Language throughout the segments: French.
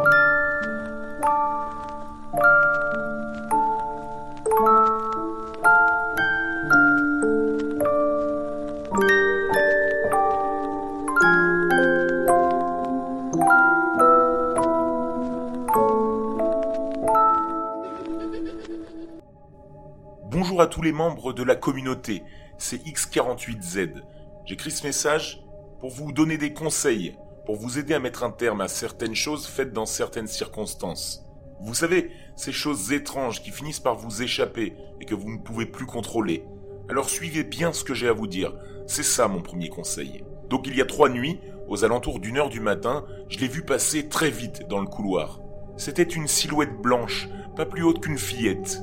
Bonjour à tous les membres de la communauté, c'est X48Z. J'écris ce message pour vous donner des conseils, pour vous aider à mettre un terme à certaines choses faites dans certaines circonstances. Vous savez, ces choses étranges qui finissent par vous échapper et que vous ne pouvez plus contrôler. Alors suivez bien ce que j'ai à vous dire, c'est ça mon premier conseil. Donc il y a trois nuits, aux alentours d'une heure du matin, je l'ai vu passer très vite dans le couloir. C'était une silhouette blanche, pas plus haute qu'une fillette.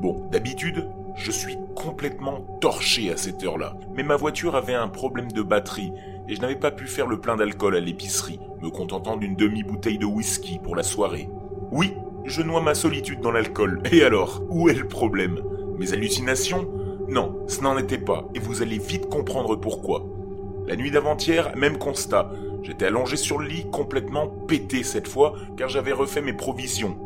Bon, d'habitude, je suis complètement torché à cette heure-là. Mais ma voiture avait un problème de batterie et je n'avais pas pu faire le plein d'alcool à l'épicerie, me contentant d'une demi-bouteille de whisky pour la soirée. Oui, je noie ma solitude dans l'alcool. Et alors, où est le problème? Mes hallucinations? Non, ce n'en était pas, et vous allez vite comprendre pourquoi. La nuit d'avant-hier, même constat. J'étais allongé sur le lit, complètement pété cette fois, car j'avais refait mes provisions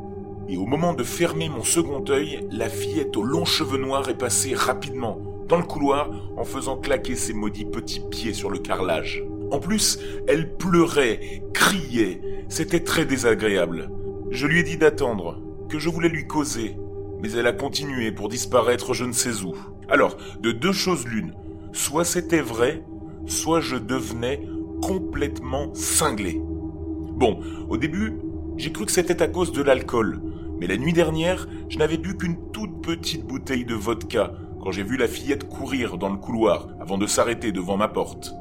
et au moment de fermer mon second œil, la fillette aux longs cheveux noirs est passée rapidement dans le couloir en faisant claquer ses maudits petits pieds sur le carrelage. En plus, elle pleurait, criait, c'était très désagréable. Je lui ai dit d'attendre, que je voulais lui causer, mais elle a continué pour disparaître je ne sais où. Alors, de deux choses l'une, soit c'était vrai, soit je devenais complètement cinglé. Bon, au début, j'ai cru que c'était à cause de l'alcool, mais la nuit dernière, je n'avais bu qu'une toute petite bouteille de vodka quand j'ai vu la fillette courir dans le couloir avant de s'arrêter devant ma porte.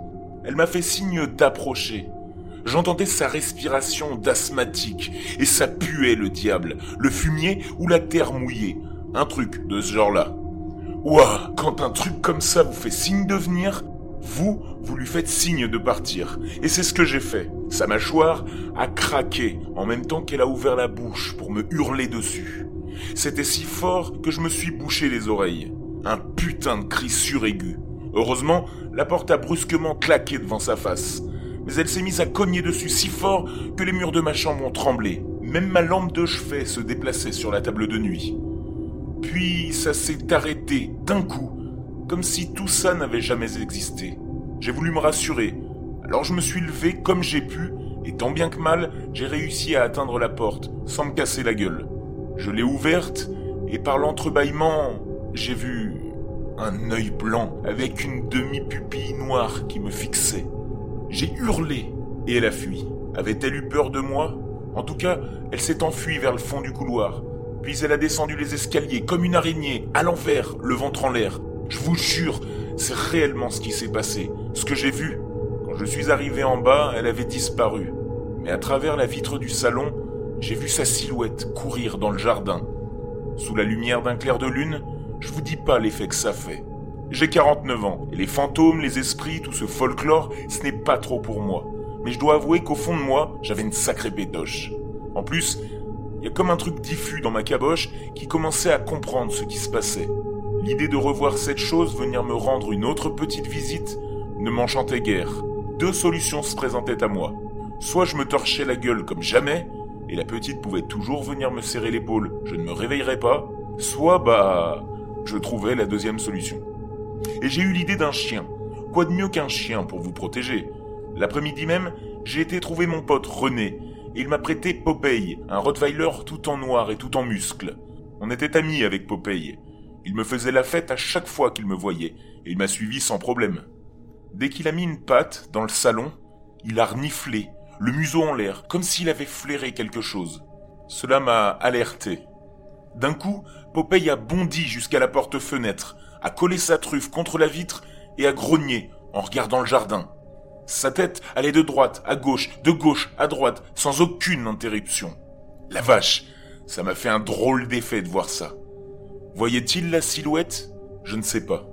Elle m'a fait signe d'approcher. J'entendais sa respiration d'asthmatique et ça puait le diable, le fumier ou la terre mouillée. Un truc de ce genre-là. Ouah, quand un truc comme ça vous fait signe de venir, vous, vous lui faites signe de partir. Et c'est ce que j'ai fait. Sa mâchoire a craqué en même temps qu'elle a ouvert la bouche pour me hurler dessus. C'était si fort que je me suis bouché les oreilles. Un putain de cri suraigu. Heureusement, la porte a brusquement claqué devant sa face. Mais elle s'est mise à cogner dessus si fort que les murs de ma chambre ont tremblé. Même ma lampe de chevet se déplaçait sur la table de nuit. Puis ça s'est arrêté d'un coup comme si tout ça n'avait jamais existé. J'ai voulu me rassurer, alors je me suis levé comme j'ai pu, et tant bien que mal, j'ai réussi à atteindre la porte, sans me casser la gueule. Je l'ai ouverte, et par l'entrebâillement, j'ai vu un œil blanc avec une demi-pupille noire qui me fixait. J'ai hurlé, et elle a fui. Avait-elle eu peur de moi? En tout cas, elle s'est enfuie vers le fond du couloir. Puis elle a descendu les escaliers comme une araignée, à l'envers, le ventre en l'air. Je vous jure, c'est réellement ce qui s'est passé, ce que j'ai vu. Quand je suis arrivé en bas, elle avait disparu. Mais à travers la vitre du salon, j'ai vu sa silhouette courir dans le jardin. Sous la lumière d'un clair de lune, je vous dis pas l'effet que ça fait. J'ai 49 ans, et les fantômes, les esprits, tout ce folklore, ce n'est pas trop pour moi. Mais je dois avouer qu'au fond de moi, j'avais une sacrée pétoche. En plus, il y a comme un truc diffus dans ma caboche qui commençait à comprendre ce qui se passait. L'idée de revoir cette chose venir me rendre une autre petite visite ne m'enchantait guère. Deux solutions se présentaient à moi. Soit je me torchais la gueule comme jamais, et la petite pouvait toujours venir me serrer l'épaule, je ne me réveillerais pas, soit bah je trouvais la deuxième solution. Et j'ai eu l'idée d'un chien. Quoi de mieux qu'un chien pour vous protéger? L'après-midi même, j'ai été trouver mon pote René, et il m'a prêté Popeye, un Rottweiler tout en noir et tout en muscles. On était amis avec Popeye, il me faisait la fête à chaque fois qu'il me voyait, et il m'a suivi sans problème. Dès qu'il a mis une patte dans le salon, il a reniflé, le museau en l'air, comme s'il avait flairé quelque chose. Cela m'a alerté. D'un coup, Popeye a bondi jusqu'à la porte-fenêtre, a collé sa truffe contre la vitre et a grogné en regardant le jardin. Sa tête allait de droite à gauche, de gauche à droite, sans aucune interruption. La vache, ça m'a fait un drôle d'effet de voir ça. Voyait-il la silhouette? Je ne sais pas.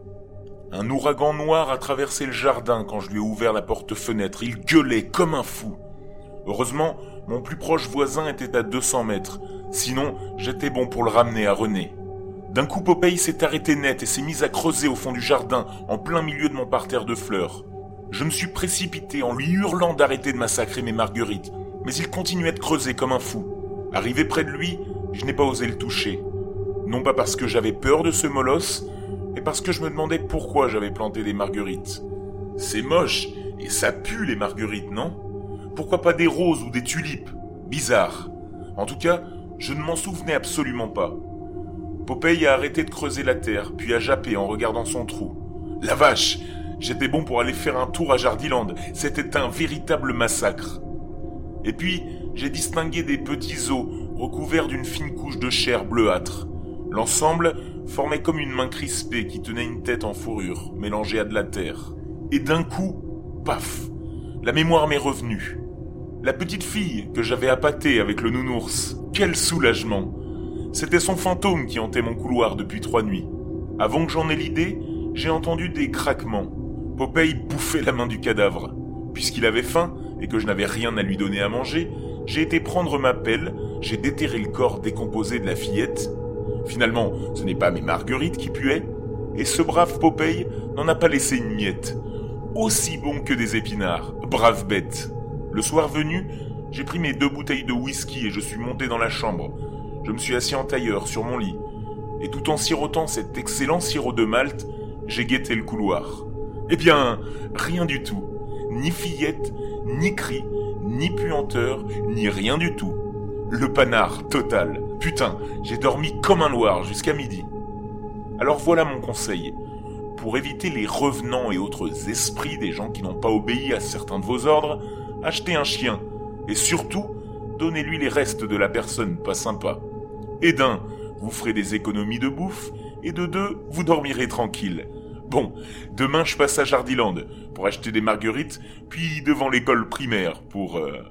Un ouragan noir a traversé le jardin quand je lui ai ouvert la porte-fenêtre. Il gueulait comme un fou. Heureusement, mon plus proche voisin était à 200 mètres. Sinon, j'étais bon pour le ramener à René. D'un coup, Popeye s'est arrêté net et s'est mis à creuser au fond du jardin, en plein milieu de mon parterre de fleurs. Je me suis précipité en lui hurlant d'arrêter de massacrer mes marguerites, Mais il continuait de creuser comme un fou. Arrivé près de lui, je n'ai pas osé le toucher. Non pas parce que j'avais peur de ce molosse, mais parce que je me demandais pourquoi j'avais planté des marguerites. C'est moche, et ça pue les marguerites, non? Pourquoi pas des roses ou des tulipes? Bizarre. En tout cas, je ne m'en souvenais absolument pas. Popeye a arrêté de creuser la terre, puis a jappé en regardant son trou. La vache J'étais bon pour aller faire un tour à Jardiland. C'était un véritable massacre. Et puis, j'ai distingué des petits os recouverts d'une fine couche de chair bleuâtre. L'ensemble formait comme une main crispée qui tenait une tête en fourrure, mélangée à de la terre. Et d'un coup, paf, la mémoire m'est revenue. La petite fille que j'avais appâtée avec le nounours. Quel soulagement C'était son fantôme qui hantait mon couloir depuis trois nuits. Avant que j'en ai l'idée, j'ai entendu des craquements. Popeye bouffait la main du cadavre. Puisqu'il avait faim et que je n'avais rien à lui donner à manger, j'ai été prendre ma pelle, j'ai déterré le corps décomposé de la fillette. Finalement, ce n'est pas mes marguerites qui puaient, et ce brave Popeye n'en a pas laissé une miette. Aussi bon que des épinards, brave bête. Le soir venu, j'ai pris mes deux bouteilles de whisky et je suis monté dans la chambre. Je me suis assis en tailleur sur mon lit. Et tout en sirotant cet excellent sirop de Malte, j'ai guetté le couloir. Eh bien, rien du tout. Ni fillette, ni cri, ni puanteur, ni rien du tout. Le panard total. Putain, j'ai dormi comme un loir jusqu'à midi. Alors voilà mon conseil. Pour éviter les revenants et autres esprits des gens qui n'ont pas obéi à certains de vos ordres, achetez un chien. Et surtout, donnez-lui les restes de la personne pas sympa. Et d'un, vous ferez des économies de bouffe, et de deux, vous dormirez tranquille. Bon, demain je passe à Jardiland pour acheter des marguerites, puis devant l'école primaire pour... Euh,